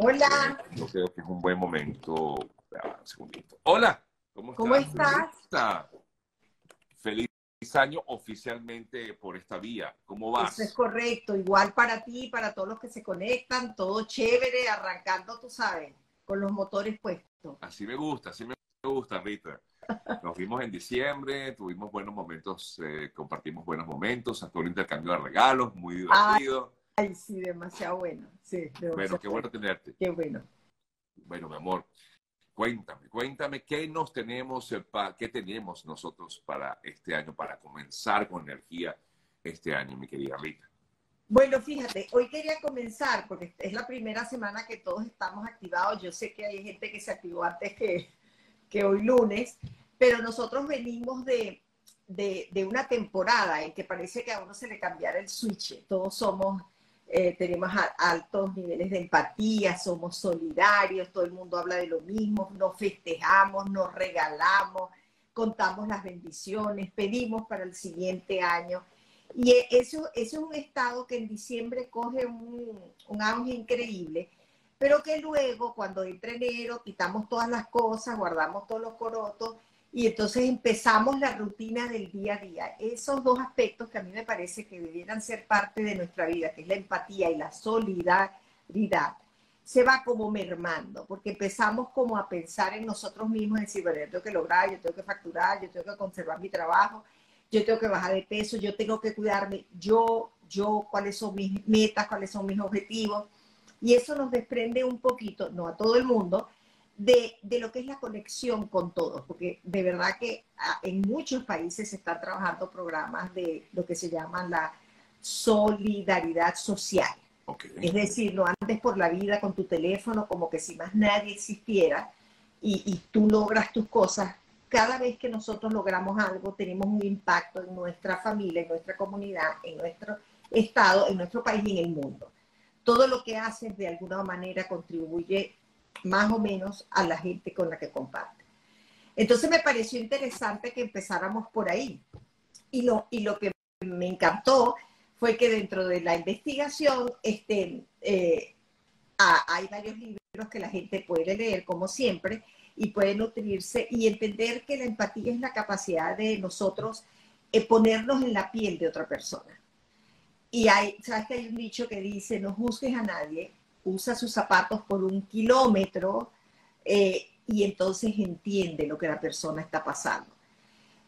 Hola. Yo creo que es un buen momento. Un segundito. Hola. ¿Cómo, ¿Cómo estás? Feliz año oficialmente por esta vía. ¿Cómo vas? Eso es correcto. Igual para ti, para todos los que se conectan, todo chévere, arrancando, tú sabes, con los motores puestos. Así me gusta, así me gusta, Rita. Nos vimos en diciembre, tuvimos buenos momentos, eh, compartimos buenos momentos, hasta un intercambio de regalos, muy divertido. Ay, sí, demasiado bueno. Sí, bueno, qué bueno tenerte. Qué bueno. Bueno, mi amor, cuéntame, cuéntame qué nos tenemos, eh, qué tenemos nosotros para este año, para comenzar con energía este año, mi querida Rita. Bueno, fíjate, hoy quería comenzar, porque es la primera semana que todos estamos activados. Yo sé que hay gente que se activó antes que, que hoy lunes, pero nosotros venimos de, de, una temporada en que parece que a uno se le cambiara el switch. Todos somos, eh, tenemos altos niveles de empatía, somos solidarios, todo el mundo habla de lo mismo, nos festejamos, nos regalamos, contamos las bendiciones, pedimos para el siguiente año. Y e, eso, eso es un estado que en diciembre coge un, un auge increíble pero que luego cuando entra enero quitamos todas las cosas, guardamos todos los corotos y entonces empezamos la rutina del día a día. Esos dos aspectos que a mí me parece que debieran ser parte de nuestra vida, que es la empatía y la solidaridad, se va como mermando, porque empezamos como a pensar en nosotros mismos, en decir, bueno, yo tengo que lograr, yo tengo que facturar, yo tengo que conservar mi trabajo, yo tengo que bajar de peso, yo tengo que cuidarme, yo, yo, cuáles son mis metas, cuáles son mis objetivos y eso nos desprende un poquito, no a todo el mundo, de, lo que es la conexión con todos, porque de verdad que ah, en muchos países se están trabajando programas de lo que se llama la solidaridad social. Es decir, no andes por la vida con tu teléfono como que si más nadie existiera y, y tú logras tus cosas. Cada vez que nosotros logramos algo, tenemos un impacto en nuestra familia, en nuestra comunidad, en nuestro estado, en nuestro país y en el mundo todo lo que haces de alguna manera contribuye más o menos a la gente con la que comparte. Entonces me pareció interesante que empezáramos por ahí. Y lo, y lo que me encantó fue que dentro de la investigación este, eh, hay varios libros que la gente puede leer, como siempre, y puede nutrirse y entender que la empatía es la capacidad de nosotros eh, ponernos en la piel de otra persona. Y hay, sabes que hay un dicho que dice, no juzgues a nadie, usa sus zapatos por un kilómetro eh, y entonces entiende lo que la persona está pasando.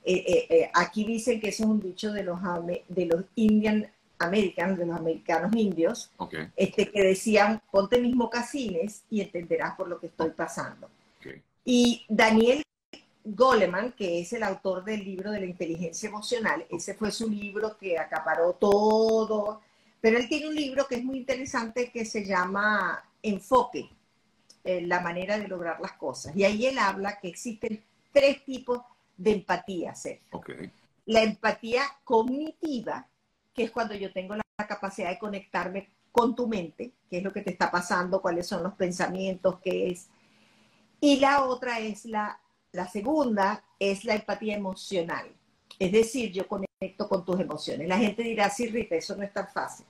Eh, eh, aquí dicen que ese es un dicho de los, de los Indian Americans, de los americanos indios, este, que decían, ponte mis mocasines y entenderás por lo que estoy pasando. Y Daniel Goleman, que es el autor del libro de la inteligencia emocional, ese fue su libro que acaparó todo, pero él tiene un libro que es muy interesante que se llama Enfoque, eh, la manera de lograr las cosas. Y ahí él habla que existen tres tipos de empatía, La empatía cognitiva, que es cuando yo tengo la capacidad de conectarme con tu mente, qué es lo que te está pasando, cuáles son los pensamientos, qué es. Y la otra es la la segunda es la empatía emocional. Es decir, yo conecto con tus emociones. La gente dirá, sí, Rita, eso no es tan fácil.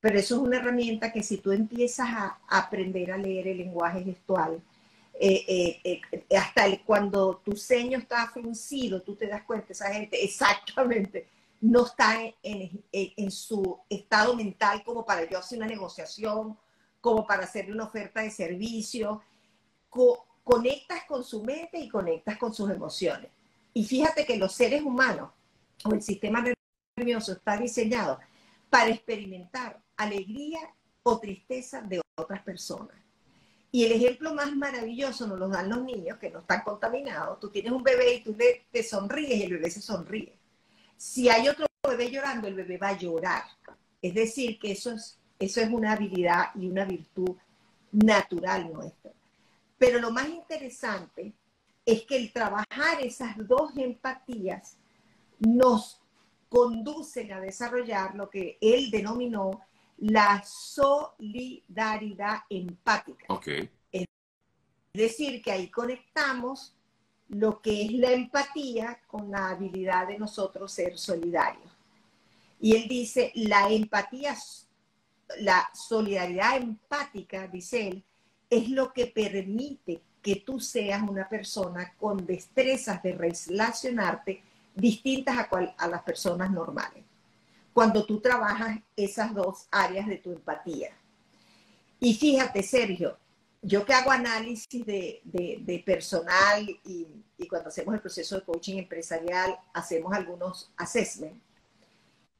Pero eso es una herramienta que si tú empiezas a aprender a leer el lenguaje gestual, eh, eh, eh, hasta el, cuando tu ceño está fruncido, tú te das cuenta, esa gente exactamente no está en, su estado mental como para yo hacer una negociación, como para hacerle una oferta de servicio conectas con su mente y conectas con sus emociones. Y fíjate que los seres humanos o el sistema nervioso está diseñado para experimentar alegría o tristeza de otras personas. Y el ejemplo más maravilloso nos lo dan los niños que no están contaminados. Tú tienes un bebé y tú te sonríes y el bebé se sonríe. Si hay otro bebé llorando, el bebé va a llorar. Es decir, que eso es, eso es una habilidad y una virtud natural nuestra. Pero lo más interesante es que el trabajar esas dos empatías nos conducen a desarrollar lo que él denominó la solidaridad empática. Es decir, que ahí conectamos lo que es la empatía con la habilidad de nosotros ser solidarios. Y él dice, la empatía, la solidaridad empática, dice él, es lo que permite que tú seas una persona con destrezas de relacionarte distintas a, a las personas normales. Cuando tú trabajas esas dos áreas de tu empatía. Y fíjate, Sergio, yo que hago análisis de, personal y, y, cuando hacemos el proceso de coaching empresarial, hacemos algunos assessments.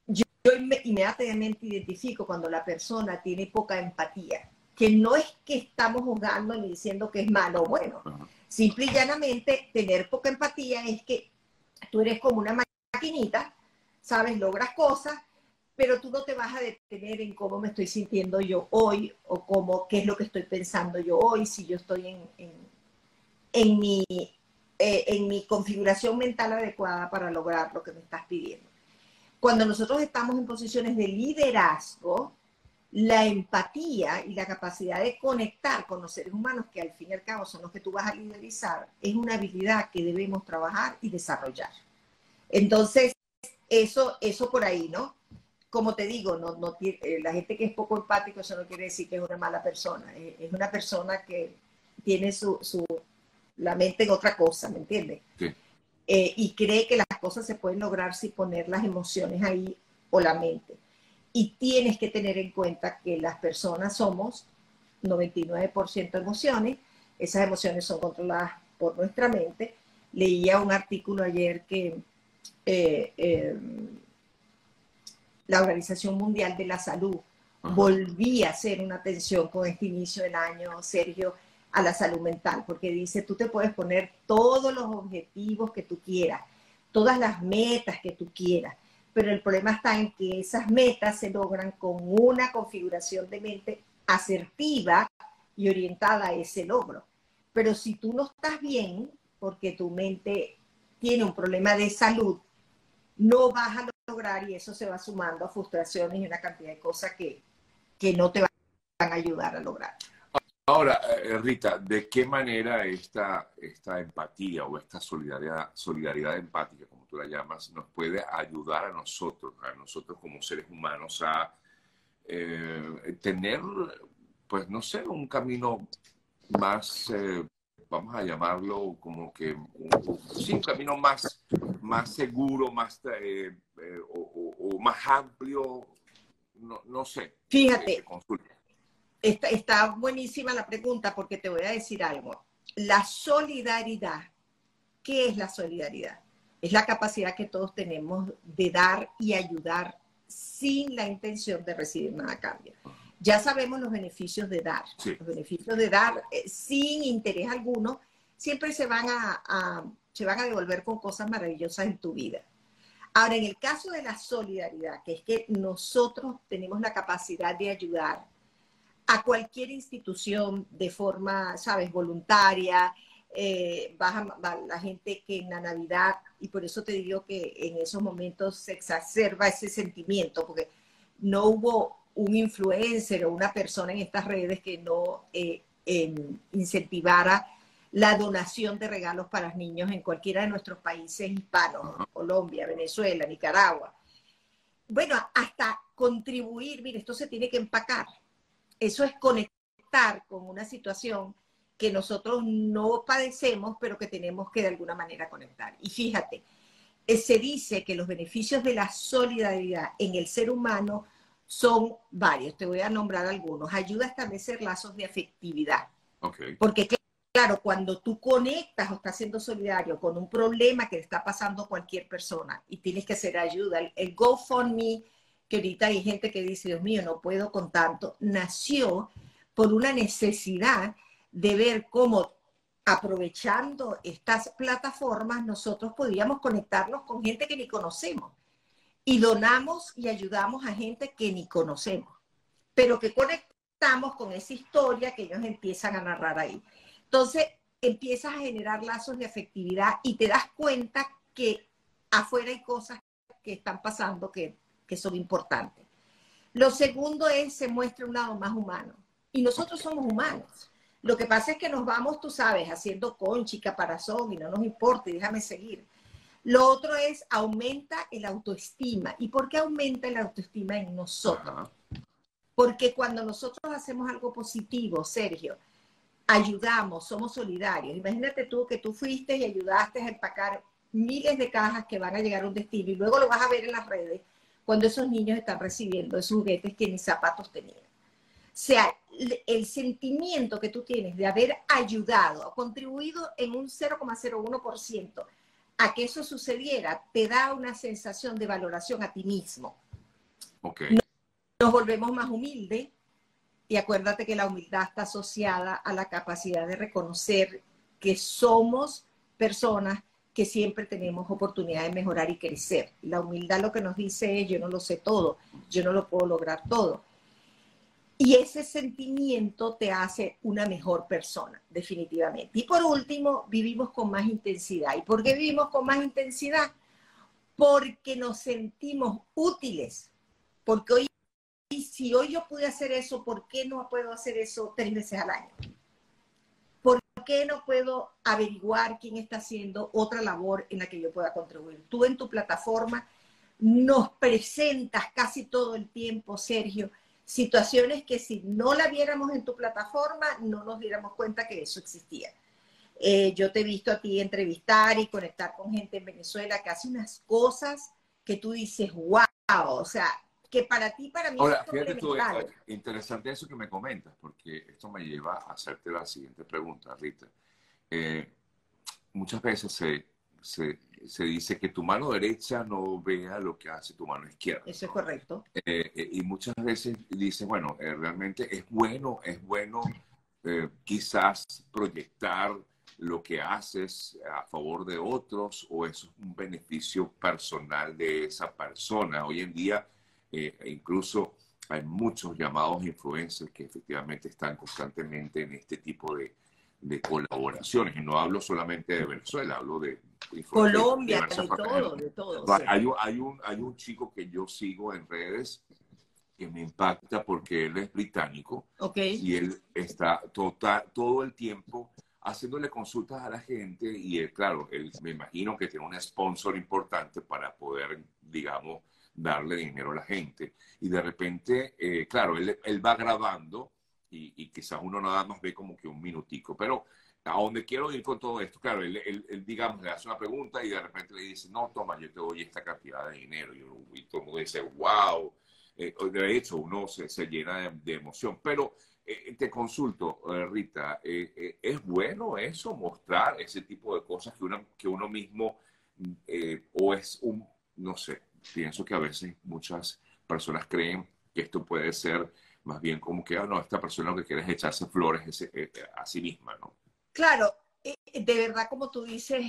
Yo, yo inmediatamente identifico cuando la persona tiene poca empatía, que no es que estamos juzgando ni diciendo que es malo o bueno. Simple y llanamente, tener poca empatía es que tú eres como una maquinita, sabes, logras cosas, pero tú no te vas a detener en cómo me estoy sintiendo yo hoy o cómo, qué es lo que estoy pensando yo hoy, si yo estoy en, en, mi, eh, en mi configuración mental adecuada para lograr lo que me estás pidiendo. Cuando nosotros estamos en posiciones de liderazgo, la empatía y la capacidad de conectar con los seres humanos, que al fin y al cabo son los que tú vas a liderizar, es una habilidad que debemos trabajar y desarrollar. Entonces, eso, eso por ahí, ¿no? como te digo, no, no, eh, la gente que es poco empático, eso no quiere decir que es una mala persona. Es, una persona que tiene su, su, la mente en otra cosa, ¿me entiendes? Eh, y cree que las cosas se pueden lograr sin poner las emociones ahí o la mente. Y tienes que tener en cuenta que las personas somos 99% emociones. Esas emociones son controladas por nuestra mente. Leía un artículo ayer que eh, la Organización Mundial de la Salud volvía a hacer una atención con este inicio del año, Sergio, a la salud mental, porque dice, tú te puedes poner todos los objetivos que tú quieras, todas las metas que tú quieras, pero el problema está en que esas metas se logran con una configuración de mente asertiva y orientada a ese logro. Pero si tú no estás bien, porque tu mente tiene un problema de salud, no vas a lograr y eso se va sumando a frustraciones y una cantidad de cosas que, que no te van a ayudar a lograr. Ahora, eh, Rita, ¿de qué manera esta, esta empatía o esta solidaridad, solidaridad empática, como tú la llamas, nos puede ayudar a nosotros, a nosotros como seres humanos, a eh, tener, pues no sé, un camino más eh, vamos a llamarlo como que sí, un camino más, más seguro, más eh, eh, o, más amplio, no, no sé. Fíjate, está, está buenísima la pregunta porque te voy a decir algo. La solidaridad, ¿qué es la solidaridad? Es la capacidad que todos tenemos de dar y ayudar sin la intención de recibir nada a cambio ya sabemos los beneficios de dar. Los beneficios de dar eh, sin interés alguno siempre se van a, se van a devolver con cosas maravillosas en tu vida. Ahora, en el caso de la solidaridad, que es que nosotros tenemos la capacidad de ayudar a cualquier institución de forma, sabes, voluntaria, eh, la gente que en la Navidad, y por eso te digo que en esos momentos se exacerba ese sentimiento, porque no hubo un influencer o una persona en estas redes que no eh, incentivara la donación de regalos para niños en cualquiera de nuestros países hispanos, Colombia, Venezuela, Nicaragua. Bueno, hasta contribuir, mire, esto se tiene que empacar. Eso es conectar con una situación que nosotros no padecemos, pero que tenemos que de alguna manera conectar. Y fíjate, eh, se dice que los beneficios de la solidaridad en el ser humano son varios, te voy a nombrar algunos. Ayuda a establecer lazos de afectividad. Porque claro, cuando tú conectas o estás siendo solidario con un problema que le está pasando a cualquier persona y tienes que hacer ayuda, el, el GoFundMe, que ahorita hay gente que dice, Dios mío, no puedo con tanto, nació por una necesidad de ver cómo aprovechando estas plataformas nosotros podíamos conectarnos con gente que ni conocemos y donamos y ayudamos a gente que ni conocemos, pero que conectamos con esa historia que ellos empiezan a narrar ahí. Entonces, empiezas a generar lazos de afectividad y te das cuenta que afuera hay cosas que están pasando que, que son importantes. Lo segundo es, se muestra un lado más humano. Y nosotros somos humanos. Lo que pasa es que nos vamos, tú sabes, haciendo conchi, caparazón y no nos importa y déjame seguir. Lo otro es aumenta el autoestima. ¿Y por qué aumenta el autoestima en nosotros? Porque cuando nosotros hacemos algo positivo, Sergio, ayudamos, somos solidarios. Imagínate tú que tú fuiste y ayudaste a empacar miles de cajas que van a llegar a un destino y luego lo vas a ver en las redes cuando esos niños están recibiendo esos juguetes que ni zapatos tenían. O sea, el sentimiento que tú tienes de haber ayudado, contribuido en un 0,01% a que eso sucediera, te da una sensación de valoración a ti mismo. Okay. Nos volvemos más humildes y acuérdate que la humildad está asociada a la capacidad de reconocer que somos personas que siempre tenemos oportunidad de mejorar y crecer. La humildad lo que nos dice es, yo no lo sé todo, yo no lo puedo lograr todo. Y ese sentimiento te hace una mejor persona, definitivamente. Y por último, vivimos con más intensidad. ¿Y por qué vivimos con más intensidad? Porque nos sentimos útiles. Porque hoy, si hoy yo pude hacer eso, ¿por qué no puedo hacer eso tres veces al año? ¿por qué no puedo averiguar quién está haciendo otra labor en la que yo pueda contribuir? Tú en tu plataforma nos presentas casi todo el tiempo, Sergio, situaciones que si no la viéramos en tu plataforma, no nos diéramos cuenta que eso existía. Eh, yo te he visto a ti entrevistar y conectar con gente en Venezuela que hace unas cosas que tú dices, wow, o sea, que para ti, para mí Ahora, fíjate tú, eh, interesante eso que me comentas, porque esto me lleva a hacerte la siguiente pregunta, Rita. Eh, muchas veces se, se, se, dice que tu mano derecha no vea lo que hace tu mano izquierda. Eso es correcto. Eh, y muchas veces dice, bueno, realmente es bueno, es bueno quizás proyectar lo que haces a favor de otros o eso es un beneficio personal de esa persona. Hoy en día eh, incluso hay muchos llamados influencers que efectivamente están constantemente en este tipo de, de colaboraciones. Y no hablo solamente de Venezuela, hablo de Colombia, de, todo, de todo. Hay, un, hay, un, hay un chico que yo sigo en redes que me impacta porque él es británico y él está total, todo el tiempo haciéndole consultas a la gente y él, claro, él, me imagino que tiene un sponsor importante para poder, digamos, darle dinero a la gente. Y de repente, eh, claro, él, él, va grabando y, y, quizás uno nada más ve como que un minutico, pero a donde quiero ir con todo esto, claro, él, él, digamos, le hace una pregunta y de repente le dice, no, toma, yo te doy esta cantidad de dinero. Y, y todo el mundo dice, wow. Eh, de hecho, uno se, se llena de, emoción. Pero eh, te consulto, Rita, ¿es bueno eso, mostrar ese tipo de cosas que uno, que uno mismo, o es un, no sé, pienso que a veces muchas personas creen que esto puede ser más bien como que, ah, no, esta persona lo que quiere es echarse flores eh, eh, a sí misma, ¿no? Claro, eh, de verdad, como tú dices,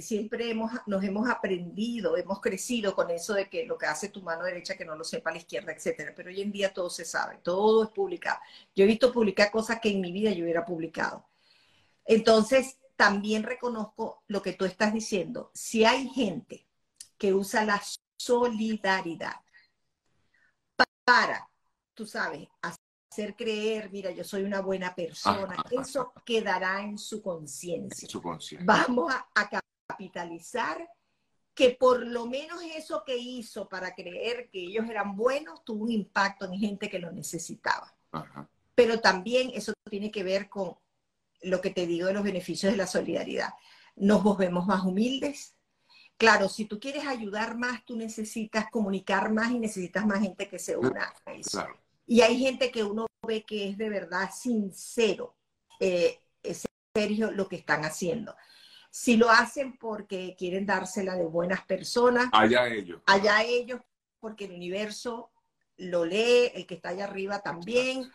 siempre hemos, nos hemos aprendido, hemos crecido con eso de que lo que hace tu mano derecha que no lo sepa la izquierda, etcétera. Pero hoy en día todo se sabe, todo es publicado. Yo he visto publicar cosas que en mi vida yo hubiera publicado. Entonces, también reconozco lo que tú estás diciendo. Si hay gente que usa las solidaridad para, tú sabes, hacer creer, mira, yo soy una buena persona, eso quedará en su conciencia. Vamos a, capitalizar que por lo menos eso que hizo para creer que ellos eran buenos tuvo un impacto en gente que lo necesitaba. Pero también eso tiene que ver con lo que te digo de los beneficios de la solidaridad. Nos volvemos más humildes, Claro, si tú quieres ayudar más, tú necesitas comunicar más y necesitas más gente que se una a eso. Y hay gente que uno ve que es de verdad sincero, eh, es serio lo que están haciendo. Si lo hacen porque quieren dársela de buenas personas, allá ellos. Allá ellos, porque el universo lo lee, el que está allá arriba también.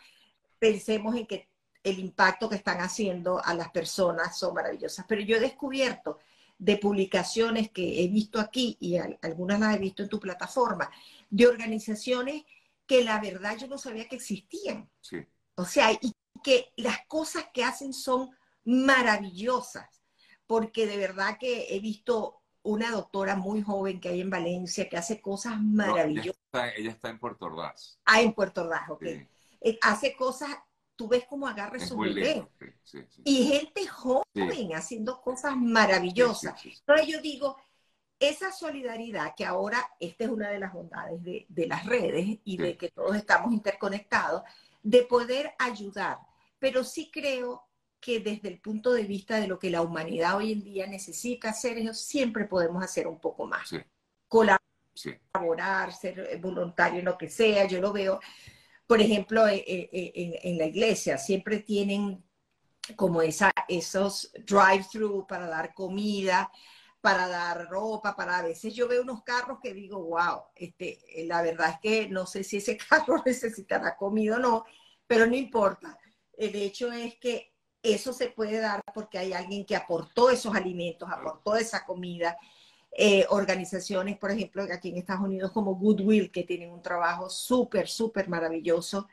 Pensemos en que el impacto que están haciendo a las personas son maravillosas. Pero yo he descubierto de publicaciones que he visto aquí y algunas las he visto en tu plataforma, de organizaciones que la verdad yo no sabía que existían. O sea, y que las cosas que hacen son maravillosas, porque de verdad que he visto una doctora muy joven que hay en Valencia que hace cosas maravillosas. ella, está, en Puerto Ordaz. Ah, en Puerto Ordaz, ok. Eh, hace cosas tú ves cómo agarra su bebé. Y gente joven haciendo cosas maravillosas. Entonces yo digo, esa solidaridad, que ahora esta es una de las bondades de, las redes y de que todos estamos interconectados, de poder ayudar. Pero sí creo que desde el punto de vista de lo que la humanidad hoy en día necesita hacer, siempre podemos hacer un poco más. Colaborar, ser voluntario en lo que sea. Yo lo veo, por ejemplo, eh, eh, eh, en, la iglesia, siempre tienen como esa, esos drive-thru para dar comida, para dar ropa, para a veces yo veo unos carros que digo, wow, este, la verdad es que no sé si ese carro necesitará comida o no, pero no importa. El hecho es que eso se puede dar porque hay alguien que aportó esos alimentos, aportó esa comida. Eh, organizaciones, por ejemplo, aquí en Estados Unidos como Goodwill, que tienen un trabajo súper, súper maravilloso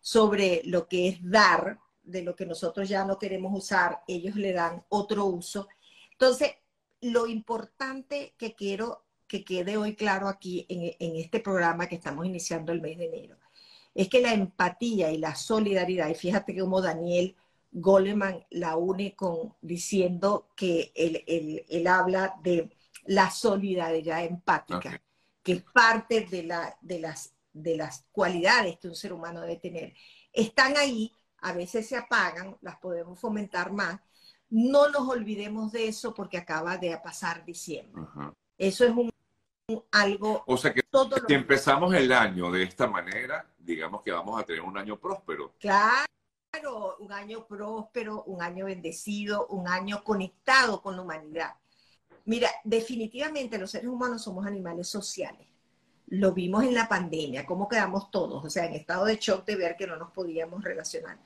sobre lo que es dar, de lo que nosotros ya no queremos usar, ellos le dan otro uso. Entonces, lo importante que quiero que quede hoy claro aquí en, en este programa que estamos iniciando el mes de enero, es que la empatía y la solidaridad, y fíjate como Daniel Goleman la une con diciendo que él, habla de la solidaridad empática, que es parte de, la, de, las, de las cualidades que un ser humano debe tener. Están ahí, a veces se apagan, las podemos fomentar más. No nos olvidemos de eso porque acaba de pasar diciembre. Eso es un, algo... O sea que si empezamos el año de esta manera, digamos que vamos a tener un año próspero. Claro un año próspero, un año bendecido, un año conectado con la humanidad. Mira, definitivamente los seres humanos somos animales sociales. Lo vimos en la pandemia, cómo quedamos todos, o sea, en estado de shock de ver que no nos podíamos relacionar.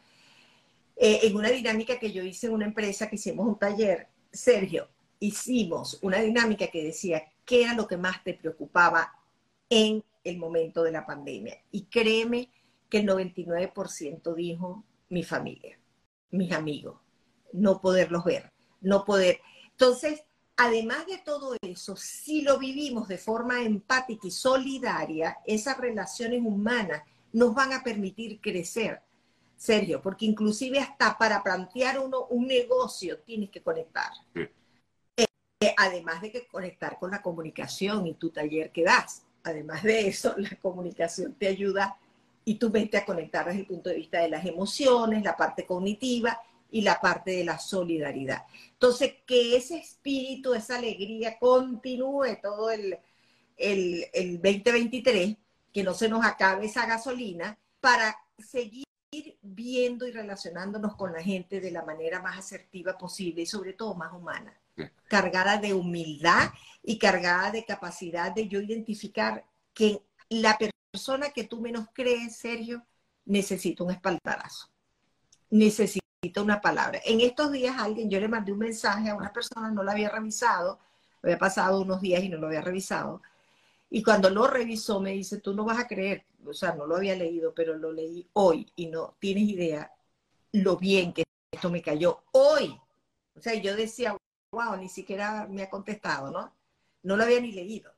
Eh, en una dinámica que yo hice en una empresa que hicimos un taller, Sergio, hicimos una dinámica que decía qué era lo que más te preocupaba en el momento de la pandemia. Y créeme que el 99% dijo mi familia, mis amigos, no poderlos ver, no poder. Entonces, además de todo eso, si lo vivimos de forma empática y solidaria, esas relaciones humanas nos van a permitir crecer. Sergio, porque inclusive hasta para plantear uno un negocio tienes que conectar. Eh, además de que conectar con la comunicación y tu taller que das. Además de eso, la comunicación te ayuda y tú vete a conectar desde el punto de vista de las emociones, la parte cognitiva y la parte de la solidaridad. Entonces, que ese espíritu, esa alegría continúe todo el, el, el 2023, que no se nos acabe esa gasolina, para seguir viendo y relacionándonos con la gente de la manera más asertiva posible y sobre todo más humana, cargada de humildad y cargada de capacidad de yo identificar que la persona persona que tú menos crees, Sergio, necesita un espaldarazo. Necesita una palabra. En estos días alguien, yo le mandé un mensaje a una persona, no lo había revisado, había pasado unos días y no lo había revisado. Y cuando lo revisó me dice, tú no vas a creer, o sea, no lo había leído, pero lo leí hoy y no tienes idea lo bien que esto me cayó hoy. O sea, yo decía, wow, ni siquiera me ha contestado, ¿no? No lo había ni leído.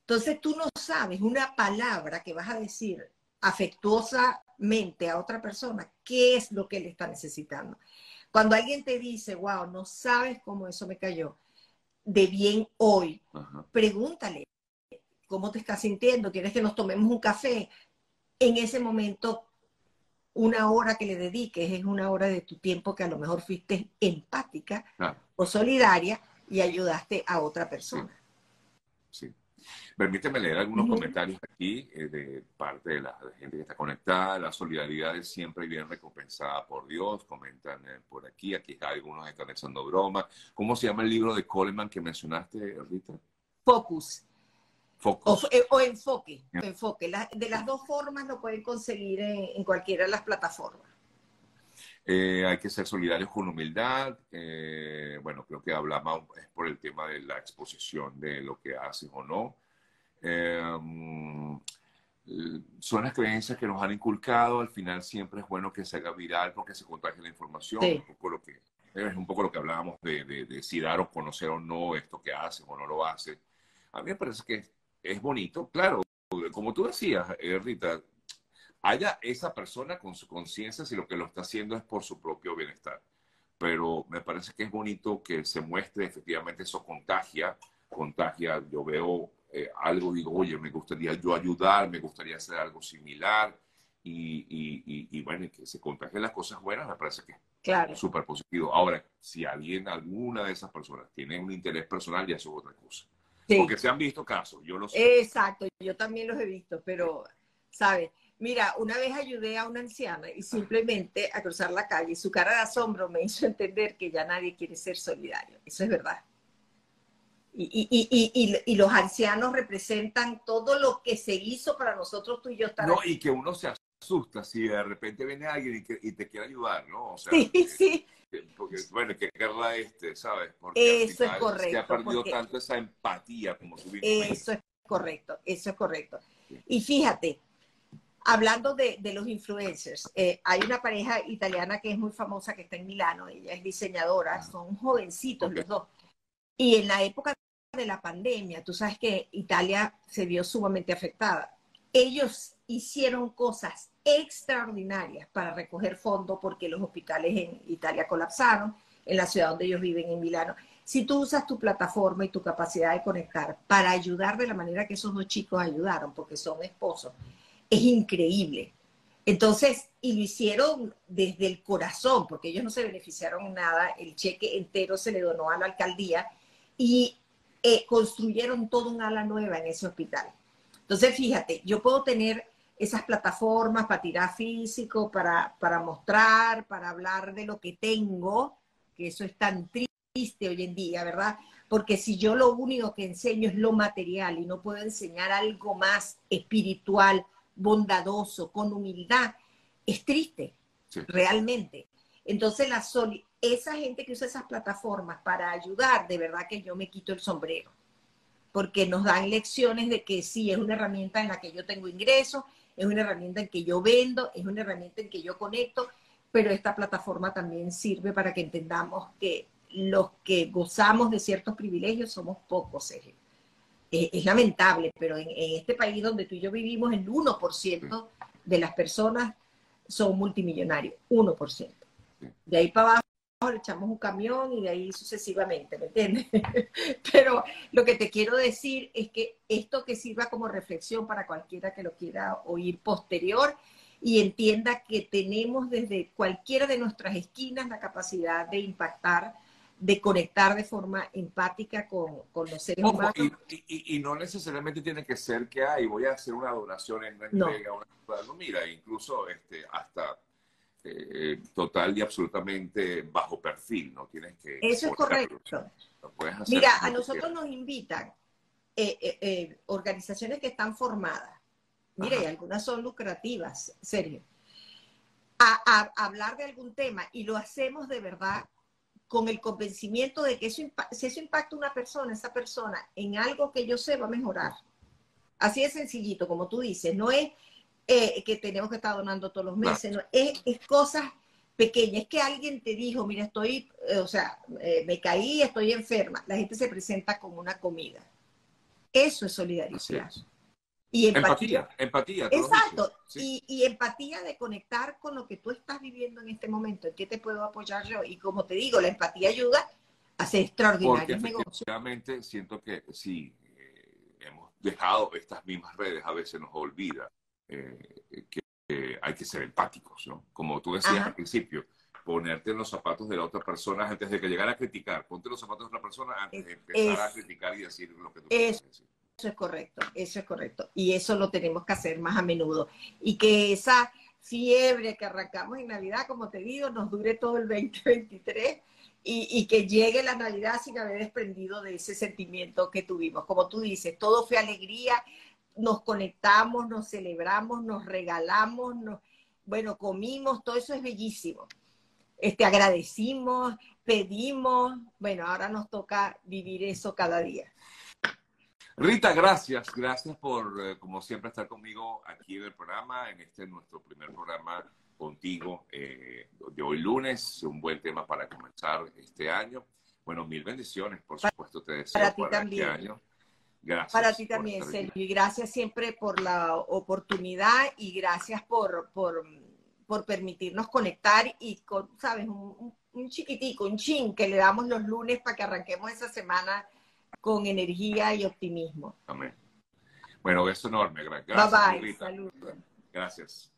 Entonces tú no sabes una palabra que vas a decir a otra persona, qué es lo que él está necesitando. Cuando alguien te dice, wow, no sabes cómo eso me cayó, de bien hoy, pregúntale cómo te estás sintiendo, quieres que nos tomemos un café. En ese momento, una hora que le dediques es una hora de tu tiempo que a lo mejor fuiste empática o solidaria y ayudaste a otra persona. sí. Permíteme leer algunos comentarios aquí eh, de parte de la, gente que está conectada. La solidaridad es siempre bien recompensada por Dios. Comentan eh, por aquí. Aquí algunos están echando broma. ¿Cómo se llama el libro de Coleman que mencionaste, Rita? Focus. Focus. O, eh, enfoque. enfoque. de las dos formas lo pueden conseguir en, cualquiera de las plataformas. Hay que ser solidarios con humildad. bueno, creo que hablamos es por el tema de la exposición de lo que haces o no. Em, son las creencias que nos han inculcado. Al final siempre es bueno que se haga viral porque se contagie la información. Un poco lo que, es un poco lo que hablábamos de, de, si dar o conocer o no esto que hace o no lo hace. A mí me parece que es, bonito. Claro, como tú decías, eh, Rita, haya esa persona con su conciencia si lo que lo está haciendo es por su propio bienestar. Pero me parece que es bonito que se muestre efectivamente eso contagia, contagia. Yo veo eh, algo, digo, oye, me gustaría yo ayudar, me gustaría hacer algo similar y, y, y, bueno, que se contagien las cosas buenas, me parece que Claro. Súper positivo. Ahora, si alguien, alguna de esas personas tiene un interés personal, ya eso es otra cosa. Sí. Porque se han visto casos, yo lo sé. Exacto, yo también los he visto, pero, ¿sabes? Mira, una vez ayudé a una anciana y simplemente a cruzar la calle, su cara de asombro me hizo entender que ya nadie quiere ser solidario. Eso es verdad. Y, y, y, y, los ancianos representan todo lo que se hizo para nosotros tú y yo estar No, aquí. y que uno se asusta si de repente viene alguien y, que- y te quiere ayudar, ¿no? O sea, Sí, que- sí, que- porque, bueno, que querrá este, ¿sabes? Porque Eso es final correcto, Se ha perdido porque- tanto esa empatía, como bien eso es correcto, eso es correcto. Y fíjate, hablando de, de los influencers, eh, hay una pareja italiana que es muy famosa que está en Milano, ella es diseñadora, son jovencitos los dos. Y en la época de la pandemia, tú sabes que Italia se vio sumamente afectada. Ellos hicieron cosas extraordinarias para recoger fondos porque los hospitales en Italia colapsaron, en la ciudad donde ellos viven, en Milano. Si tú usas tu plataforma y tu capacidad de conectar para ayudar de la manera que esos dos chicos ayudaron, porque son esposos, es increíble. Entonces, y lo hicieron desde el corazón, porque ellos no se beneficiaron en nada, el cheque entero se le donó a la alcaldía y eh, construyeron todo un ala nueva en ese hospital. Entonces, fíjate, yo puedo tener esas plataformas para tirar físico, para, para mostrar, para hablar de lo que tengo, que eso es tan triste hoy en día, ¿verdad? Porque si yo lo único que enseño es lo material y no puedo enseñar algo más espiritual, bondadoso, con humildad, es triste, Sí. realmente. Entonces, la soli- esa gente que usa esas plataformas para ayudar, de verdad que yo me quito el sombrero, porque nos dan lecciones de que sí, es una herramienta en la que yo tengo ingresos, es una herramienta en que yo vendo, es una herramienta en que yo conecto, pero esta plataforma también sirve para que entendamos que los que gozamos de ciertos privilegios somos pocos, Sergio. Es lamentable, pero en, en este país donde tú y yo vivimos, el 1% de las personas son multimillonarios, 1%. De ahí para abajo le echamos un camión y de ahí sucesivamente, ¿me entiendes? Pero lo que te quiero decir es que esto que sirva como reflexión para cualquiera que lo quiera oír posterior y entienda que tenemos desde cualquiera de nuestras esquinas la capacidad de impactar, de conectar de forma empática con, con los seres Ojo, humanos. y, y- y no necesariamente tiene que ser que hay, voy a hacer una donación en una No. entrega, una- no, mira, incluso este, hasta eh, total y absolutamente bajo perfil, no tienes que... Eso es correcto. Mira, a nosotros quieras. nos invitan eh, eh, organizaciones que están formadas. Mira, Ajá. y algunas son lucrativas, serio. A, a- a hablar de algún tema y lo hacemos de verdad con el convencimiento de que eso si eso impacta a una persona, esa persona en algo que yo sé va a mejorar. Así de sencillito, como tú dices, no es eh, que tenemos que estar donando todos los meses, no, es, es cosas pequeñas. Es que alguien te dijo, mira, estoy, eh, o sea, eh, me caí, estoy enferma. La gente se presenta con una comida. Eso es Así solidaridad. es. Y empatía. Empatía, Exacto. sí. Y, y empatía de conectar con lo que tú estás viviendo en este momento. ¿En qué te puedo apoyar yo? Y como te digo, la empatía ayuda a hacer Porque extraordinarios negocios. efectivamente siento que sí, eh, hemos dejado estas mismas redes, a veces nos olvida eh, que, hay que ser empáticos, ¿no? Como tú decías Ajá. al principio, ponerte en los zapatos de la otra persona antes de que llegara a criticar, ponte los zapatos de otra persona antes de empezar a criticar y decir lo que tú es- quieres decir. Eso es correcto, eso es correcto. Y eso lo tenemos que hacer más a menudo. Y que esa fiebre que arrancamos en Navidad, como te digo, nos dure todo el 2023 y, que llegue la Navidad sin haber desprendido de ese sentimiento que tuvimos. Como tú dices, todo fue alegría, nos conectamos, nos celebramos, nos regalamos, nos, bueno, comimos, todo eso es bellísimo. Este, agradecimos, pedimos, bueno, ahora nos toca vivir eso cada día. Rita, gracias, gracias por, eh, como siempre, estar conmigo aquí en el programa, en este nuestro primer programa contigo eh, de hoy lunes, un buen tema para comenzar este año. Bueno, mil bendiciones, por supuesto, te deseo para ti para también. este año. Gracias. Para ti también. Sergio, y gracias siempre por la oportunidad y gracias por, por, por permitirnos conectar y con, ¿sabes? Un, un- un chiquitico, un chin que le damos los lunes para que arranquemos esa semana con energía y optimismo. Amén. Bueno, beso enorme. gra- Bye Gracias, bye, Rita. saludos. Gracias.